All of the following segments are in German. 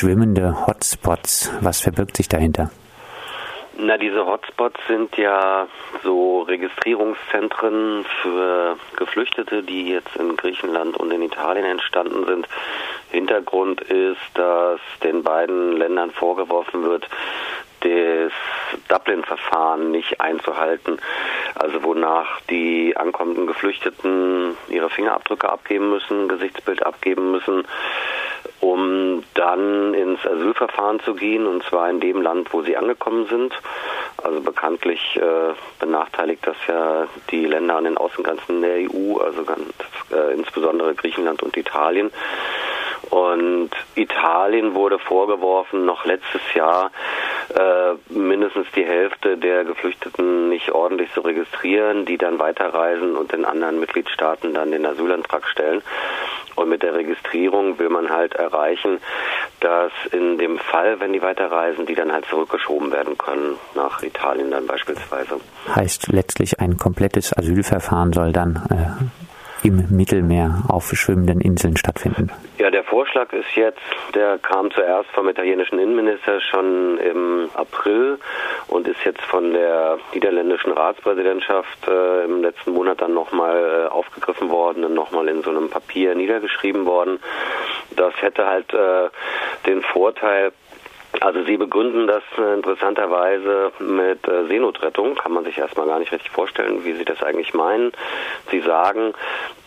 schwimmende Hotspots. Was verbirgt sich dahinter? Na, diese Hotspots sind ja so Registrierungszentren für Geflüchtete, die jetzt in Griechenland und in Italien entstanden sind. Hintergrund ist, dass den beiden Ländern vorgeworfen wird, das Dublin-Verfahren nicht einzuhalten, also wonach die ankommenden Geflüchteten ihre Fingerabdrücke abgeben müssen, Gesichtsbild abgeben müssen um dann ins Asylverfahren zu gehen, und zwar in dem Land, wo sie angekommen sind. Also bekanntlich äh, benachteiligt das ja die Länder an den Außengrenzen der EU, also ganz, äh, insbesondere Griechenland und Italien. Und Italien wurde vorgeworfen, noch letztes Jahr äh, mindestens die Hälfte der Geflüchteten nicht ordentlich zu registrieren, die dann weiterreisen und in anderen Mitgliedstaaten dann den Asylantrag stellen. Und mit der Registrierung will man halt erreichen, dass in dem Fall, wenn die weiterreisen, die dann halt zurückgeschoben werden können, nach Italien dann beispielsweise. Heißt letztlich ein komplettes Asylverfahren soll dann äh, im Mittelmeer auf schwimmenden Inseln stattfinden? Ja, der Vorschlag ist jetzt, der kam zuerst vom italienischen Innenminister schon im April und ist jetzt von der niederländischen Ratspräsidentschaft äh, im letzten Monat dann nochmal äh, aufgegriffen worden und nochmal in so einem Papier niedergeschrieben worden. Das hätte halt äh, den Vorteil, also Sie begründen das äh, interessanterweise mit äh, Seenotrettung. Kann man sich erstmal gar nicht richtig vorstellen, wie Sie das eigentlich meinen. Sie sagen,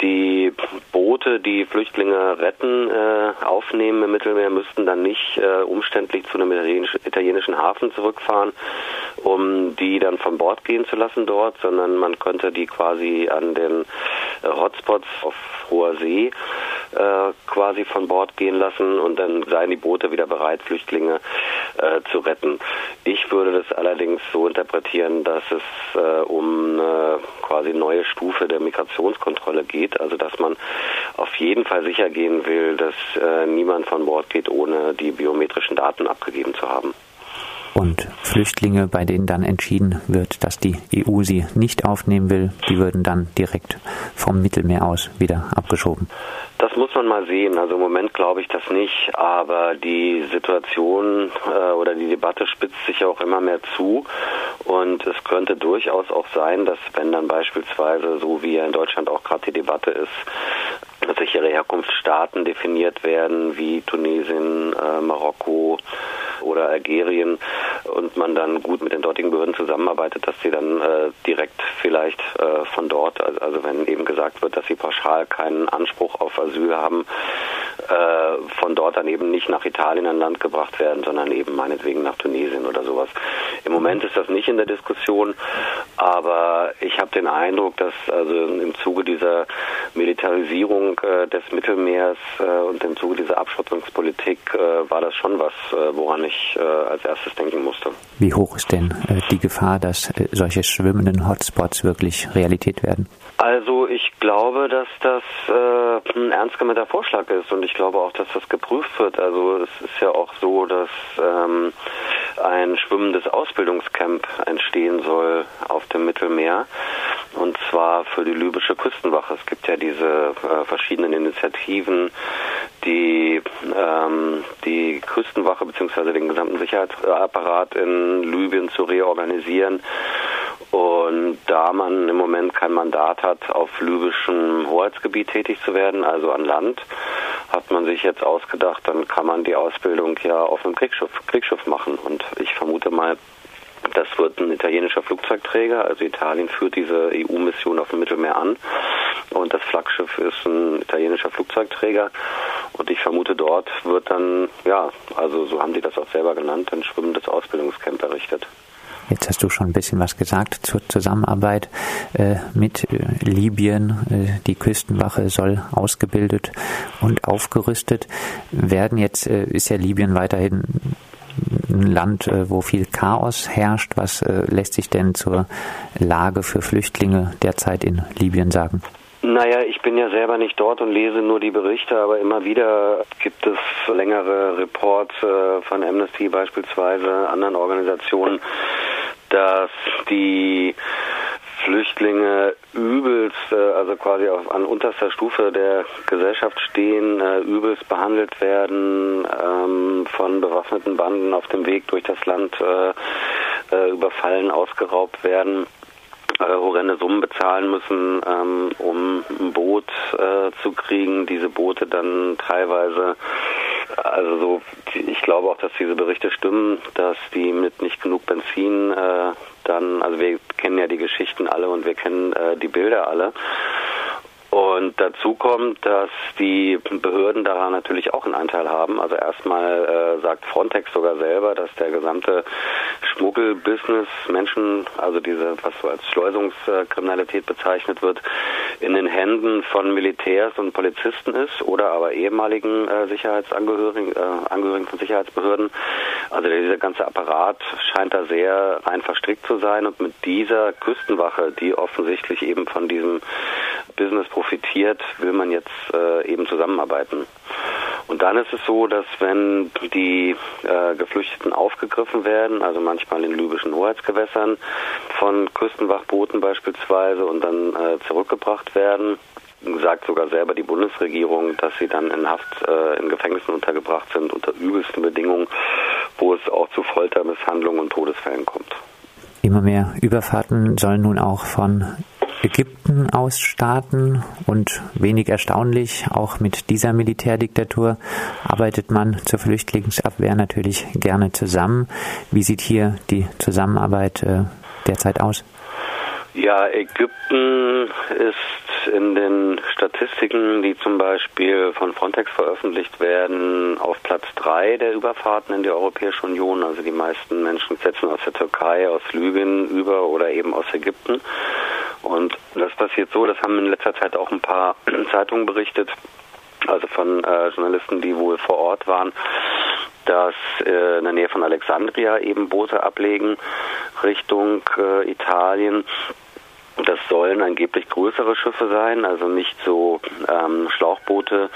die Boote, die Flüchtlinge retten, äh, aufnehmen im Mittelmeer, müssten dann nicht umständlich zu einem italienischen Hafen zurückfahren, um die dann von Bord gehen zu lassen dort, sondern man könnte die quasi an den Hotspots auf hoher See äh, quasi von Bord gehen lassen und dann seien die Boote wieder bereit, Flüchtlinge äh, zu retten. Ich würde das allerdings so interpretieren, dass es äh, um eine quasi neue Stufe der Migrationskontrolle geht, also dass man auf jeden Fall sicher gehen will, dass äh, niemand von Bord geht, ohne die biometrischen Daten abgegeben zu haben und Flüchtlinge, bei denen dann entschieden wird, dass die EU sie nicht aufnehmen will, die würden dann direkt vom Mittelmeer aus wieder abgeschoben. Das muss man mal sehen. Also im Moment glaube ich das nicht, aber die Situation äh, oder die Debatte spitzt sich auch immer mehr zu und es könnte durchaus auch sein, dass wenn dann beispielsweise, so wie in Deutschland auch gerade die Debatte ist, dass sichere Herkunftsstaaten definiert werden, wie Tunesien, äh, Marokko, oder Algerien und man dann gut mit den dortigen Behörden zusammenarbeitet, dass sie dann äh, direkt vielleicht äh, von dort, also wenn eben gesagt wird, dass sie pauschal keinen Anspruch auf Asyl haben, äh, von dort dann eben nicht nach Italien an Land gebracht werden, sondern eben meinetwegen nach Tunesien oder sowas. Im Moment ist das nicht in der Diskussion, aber ich habe den Eindruck, dass also im Zuge dieser Militarisierung äh, des Mittelmeers äh, und im Zuge dieser Abschottungspolitik war das schon was, woran ich als erstes denken musste. Wie hoch ist denn die Gefahr, dass solche schwimmenden Hotspots wirklich Realität werden? Also ich glaube, dass das ein ernst gemeinter Vorschlag ist und ich glaube auch, dass das geprüft wird. Also es ist ja auch so, dass ähm, ein schwimmendes Ausbildungscamp entstehen soll auf dem Mittelmeer und zwar für die libysche Küstenwache. Es gibt ja diese äh, verschiedenen Initiativen, die ähm, die Küstenwache bzw. den gesamten Sicherheitsapparat in Libyen zu reorganisieren und da man im Moment kein Mandat hat, auf libyschem Hoheitsgebiet tätig zu werden, also an Land, hat man sich jetzt ausgedacht, dann kann man die Ausbildung ja auf einem Kriegsschiff, Kriegsschiff machen. Und ich vermute mal, das wird ein italienischer Flugzeugträger. Also Italien führt diese EU-Mission auf dem Mittelmeer an. Und das Flaggschiff ist ein italienischer Flugzeugträger. Und ich vermute, dort wird dann, ja, also so haben die das auch selber genannt, ein schwimmendes Ausbildungscamp errichtet. Jetzt hast du schon ein bisschen was gesagt zur Zusammenarbeit äh, mit äh, Libyen. Äh, die Küstenwache soll ausgebildet und aufgerüstet werden. Jetzt äh, ist ja Libyen weiterhin ein Land, äh, wo viel Chaos herrscht. Was äh, lässt sich denn zur Lage für Flüchtlinge derzeit in Libyen sagen? Naja, ich bin ja selber nicht dort und lese nur die Berichte, aber immer wieder gibt es längere Reports von Amnesty beispielsweise, anderen Organisationen, dass die Flüchtlinge übelst, äh, also quasi auf, an unterster Stufe der Gesellschaft stehen, äh, übelst behandelt werden, ähm, von bewaffneten Banden auf dem Weg durch das Land äh, überfallen, ausgeraubt werden horrende Summen bezahlen müssen, ähm, um ein Boot äh, zu kriegen. Diese Boote dann teilweise, also so, ich glaube auch, dass diese Berichte stimmen, dass die mit nicht genug Benzin äh, dann, also wir kennen ja die Geschichten alle und wir kennen äh, die Bilder alle. Und dazu kommt, dass die Behörden daran natürlich auch einen Anteil haben. Also erstmal äh, sagt Frontex sogar selber, dass der gesamte Schmuggelbusiness Menschen, also diese, was so als Schleusungskriminalität bezeichnet wird, in den Händen von Militärs und Polizisten ist oder aber ehemaligen äh, Sicherheitsangehörigen, äh, Angehörigen von Sicherheitsbehörden. Also dieser ganze Apparat scheint da sehr rein verstrickt zu sein und mit dieser Küstenwache, die offensichtlich eben von diesem Business profitiert, will man jetzt äh, eben zusammenarbeiten. Und dann ist es so, dass wenn die äh, Geflüchteten aufgegriffen werden, also manchmal in libyschen Hoheitsgewässern von Küstenwachbooten beispielsweise und dann äh, zurückgebracht werden, sagt sogar selber die Bundesregierung, dass sie dann in Haft äh, in Gefängnissen untergebracht sind unter übelsten Bedingungen, wo es auch zu Foltermisshandlungen und Todesfällen kommt. Immer mehr Überfahrten sollen nun auch von Ägypten aus starten und wenig erstaunlich, auch mit dieser Militärdiktatur arbeitet man zur Flüchtlingsabwehr natürlich gerne zusammen. Wie sieht hier die Zusammenarbeit äh, derzeit aus? Ja, Ägypten ist in den Statistiken, die zum Beispiel von Frontex veröffentlicht werden, auf Platz drei der Überfahrten in die Europäische Union. Also die meisten Menschen setzen aus der Türkei, aus Libyen über oder eben aus Ägypten. Und das passiert so, das haben in letzter Zeit auch ein paar Zeitungen berichtet, also von äh, Journalisten, die wohl vor Ort waren, dass äh, in der Nähe von Alexandria eben Boote ablegen Richtung äh, Italien. Das sollen angeblich größere Schiffe sein, also nicht so ähm, Schlauchboote.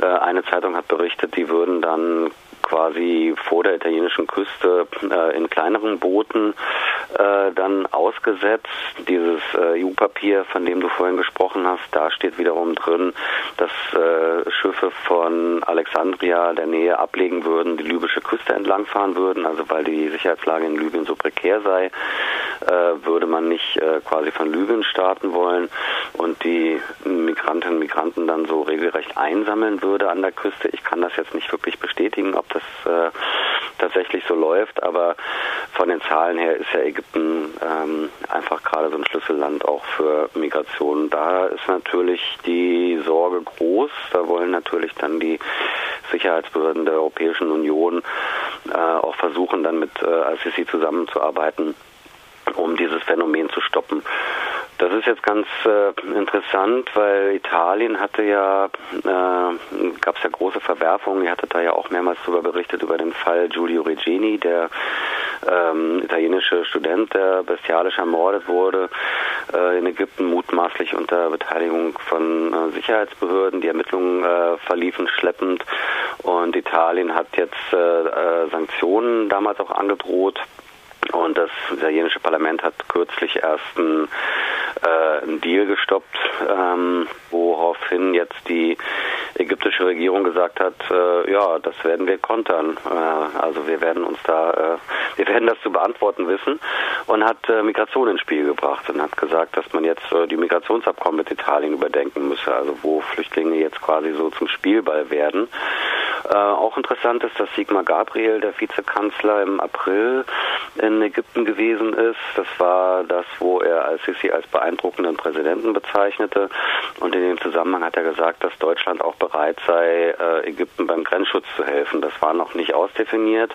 Äh, eine Zeitung hat berichtet, die würden dann quasi vor der italienischen Küste äh, in kleineren Booten äh, dann ausgesetzt. Dieses äh, EU-Papier, von dem du vorhin gesprochen hast, da steht wiederum drin, dass äh, Schiffe von Alexandria der Nähe ablegen würden, die libysche Küste entlangfahren würden, also weil die Sicherheitslage in Libyen so prekär sei, äh, würde man nicht äh, quasi von Libyen starten wollen und die Migrantinnen und Migranten dann so regelrecht einsammeln würde an der Küste. Ich kann das jetzt nicht wirklich bestätigen, ob das äh, tatsächlich so läuft, aber von den Zahlen her ist ja Ägypten ähm, einfach gerade so ein Schlüsselland auch für Migration. Da ist natürlich die Sorge groß. Da wollen natürlich dann die Sicherheitsbehörden der Europäischen Union äh, auch versuchen, dann mit äh, ICC zusammenzuarbeiten, um dieses Phänomen zu stoppen. Das ist jetzt ganz äh, interessant, weil Italien hatte ja, äh, gab es ja große Verwerfungen. Ihr hattet da ja auch mehrmals darüber berichtet, über den Fall Giulio Regini, der ähm, italienische Student, der bestialisch ermordet wurde äh, in Ägypten, mutmaßlich unter Beteiligung von äh, Sicherheitsbehörden. Die Ermittlungen äh, verliefen schleppend und Italien hat jetzt äh, äh, Sanktionen damals auch angedroht. Und das italienische Parlament hat kürzlich erst einen, äh, einen Deal gestoppt, ähm, woraufhin jetzt die ägyptische Regierung gesagt hat, äh, ja, das werden wir kontern. Äh, also wir werden uns da, äh, wir werden das zu beantworten wissen und hat äh, Migration ins Spiel gebracht und hat gesagt, dass man jetzt äh, die Migrationsabkommen mit Italien überdenken müsse, also wo Flüchtlinge jetzt quasi so zum Spielball werden. Äh, auch interessant ist, dass Sigmar Gabriel, der Vizekanzler, im April in Ägypten gewesen ist. Das war das, wo er Al-Sisi als beeindruckenden Präsidenten bezeichnete. Und in dem Zusammenhang hat er gesagt, dass Deutschland auch bereit sei, äh, Ägypten beim Grenzschutz zu helfen. Das war noch nicht ausdefiniert.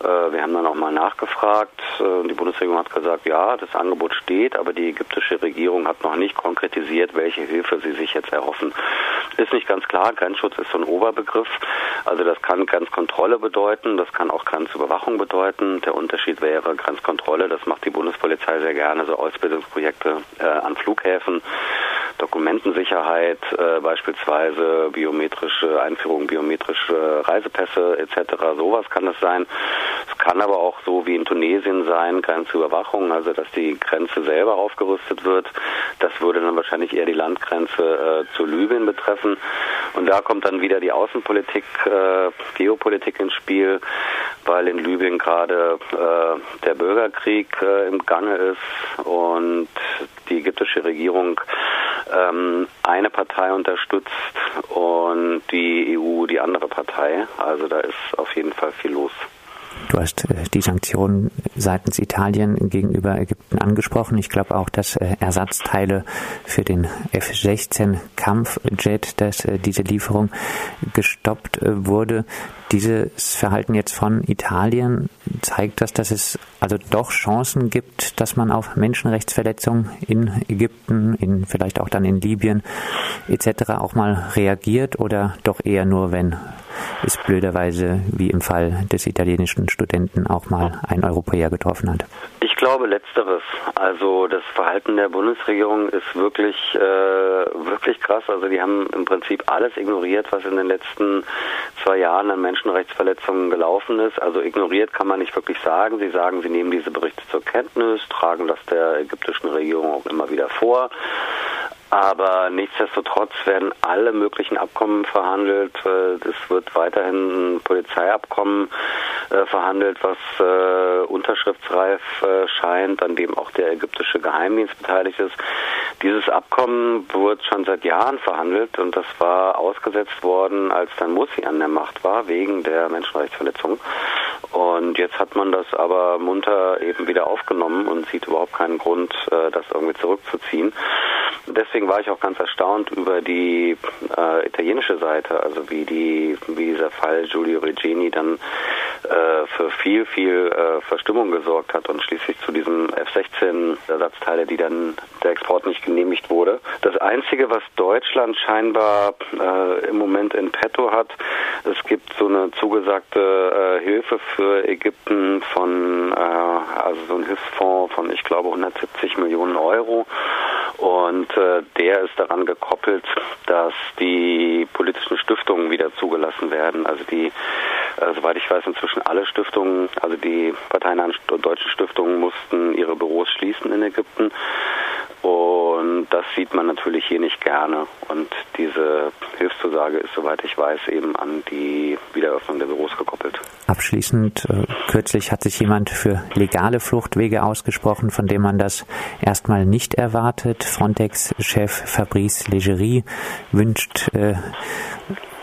Äh, wir haben dann auch mal nachgefragt. Äh, die Bundesregierung hat gesagt, ja, das Angebot steht, aber die ägyptische Regierung hat noch nicht konkretisiert, welche Hilfe sie sich jetzt erhoffen. Ist nicht ganz klar. Grenzschutz ist so ein Oberbegriff. Also das kann Grenzkontrolle bedeuten, das kann auch Grenzüberwachung bedeuten. Der Unterschied wäre Grenzkontrolle, das macht die Bundespolizei sehr gerne, so Ausbildungsprojekte äh, an Flughäfen, Dokumentensicherheit, äh, beispielsweise biometrische Einführung biometrische Reisepässe etc. Sowas kann es sein. Kann aber auch so wie in Tunesien sein, Grenzüberwachung, also dass die Grenze selber aufgerüstet wird. Das würde dann wahrscheinlich eher die Landgrenze äh, zu Libyen betreffen. Und da kommt dann wieder die Außenpolitik, äh, Geopolitik ins Spiel, weil in Libyen gerade äh, der Bürgerkrieg äh, im Gange ist und die ägyptische Regierung ähm, eine Partei unterstützt und die EU die andere Partei. Also da ist auf jeden Fall viel los. Du hast äh, die Sanktionen seitens Italien gegenüber Ägypten angesprochen. Ich glaube auch, dass äh, Ersatzteile für den F-16 Kampfjet, dass äh, diese Lieferung gestoppt wurde. Dieses Verhalten jetzt von Italien zeigt das, dass es also doch Chancen gibt, dass man auf Menschenrechtsverletzungen in Ägypten, in vielleicht auch dann in Libyen etc. auch mal reagiert oder doch eher nur, wenn es blöderweise wie im Fall des italienischen Studenten auch mal ein Europäer getroffen hat? Ich glaube letzteres. Also das Verhalten der Bundesregierung ist wirklich äh, wirklich krass. Also die haben im Prinzip alles ignoriert, was in den letzten zwei Jahren an Menschenrechtsverletzungen gelaufen ist. Also ignoriert kann man nicht wirklich sagen. Sie sagen, sie nehmen diese Berichte zur Kenntnis, tragen das der ägyptischen Regierung auch immer wieder vor. Aber nichtsdestotrotz werden alle möglichen Abkommen verhandelt. Äh, es wird weiterhin ein Polizeiabkommen äh, verhandelt, was äh, unterschriftsreif scheint, an dem auch der ägyptische Geheimdienst beteiligt ist. Dieses Abkommen wird schon seit Jahren verhandelt und das war ausgesetzt worden, als dann Mursi an der Macht war, wegen der Menschenrechtsverletzung. Und jetzt hat man das aber munter eben wieder aufgenommen und sieht überhaupt keinen Grund, das irgendwie zurückzuziehen. Deswegen war ich auch ganz erstaunt über die äh, italienische Seite, also wie die wie dieser Fall Giulio Regini dann äh, für viel viel äh, Verstimmung gesorgt hat und schließlich zu diesem F-16 Ersatzteile, die dann der Export nicht genehmigt wurde. Das einzige, was Deutschland scheinbar äh, im Moment in petto hat, es gibt so eine zugesagte äh, Hilfe für Ägypten von äh, also so ein Hilfsfonds von ich glaube 170 Millionen Euro und äh, der ist daran gekoppelt, dass die politischen Stiftungen wieder zugelassen werden. Also die, äh, soweit ich weiß, inzwischen alle Stiftungen, also die parteinahen deutschen Stiftungen mussten ihre Büros schließen in Ägypten. Und das sieht man natürlich hier nicht gerne. Und diese Hilfszusage ist, soweit ich weiß, eben an die Wiederöffnung der Büros gekoppelt. Abschließend, äh, kürzlich hat sich jemand für legale Fluchtwege ausgesprochen, von dem man das erstmal nicht erwartet. Frontex-Chef Fabrice Legerie wünscht äh,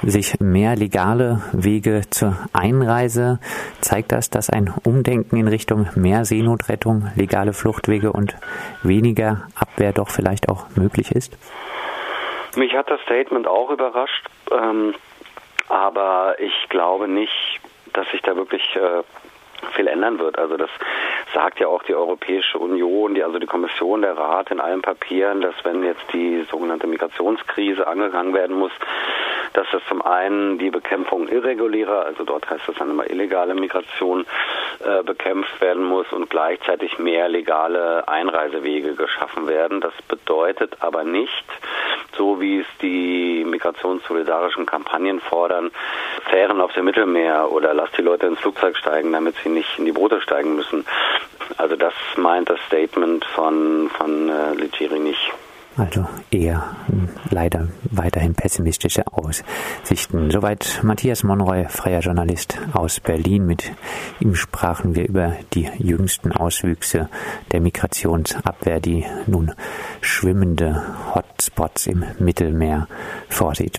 sich mehr legale Wege zur Einreise. Zeigt das, dass ein Umdenken in Richtung mehr Seenotrettung, legale Fluchtwege und weniger Abwehr doch vielleicht auch möglich ist? Mich hat das Statement auch überrascht, ähm, aber ich glaube nicht, dass sich da wirklich äh, viel ändern wird. Also das sagt ja auch die Europäische Union, die, also die Kommission, der Rat in allen Papieren, dass wenn jetzt die sogenannte Migrationskrise angegangen werden muss, dass das zum einen die Bekämpfung irregulärer, also dort heißt das dann immer illegale Migration, äh, bekämpft werden muss und gleichzeitig mehr legale Einreisewege geschaffen werden. Das bedeutet aber nicht, so wie es die migrationssolidarischen Kampagnen fordern, Fähren auf dem Mittelmeer oder lass die Leute ins Flugzeug steigen, damit sie nicht in die Boote steigen müssen. Also das meint das Statement von, von äh, Leggeri nicht. Also eher hm, leider weiterhin pessimistische Aussichten. Soweit Matthias Monroy, freier Journalist aus Berlin. Mit ihm sprachen wir über die jüngsten Auswüchse der Migrationsabwehr, die nun schwimmende Hotspots im Mittelmeer vorsieht.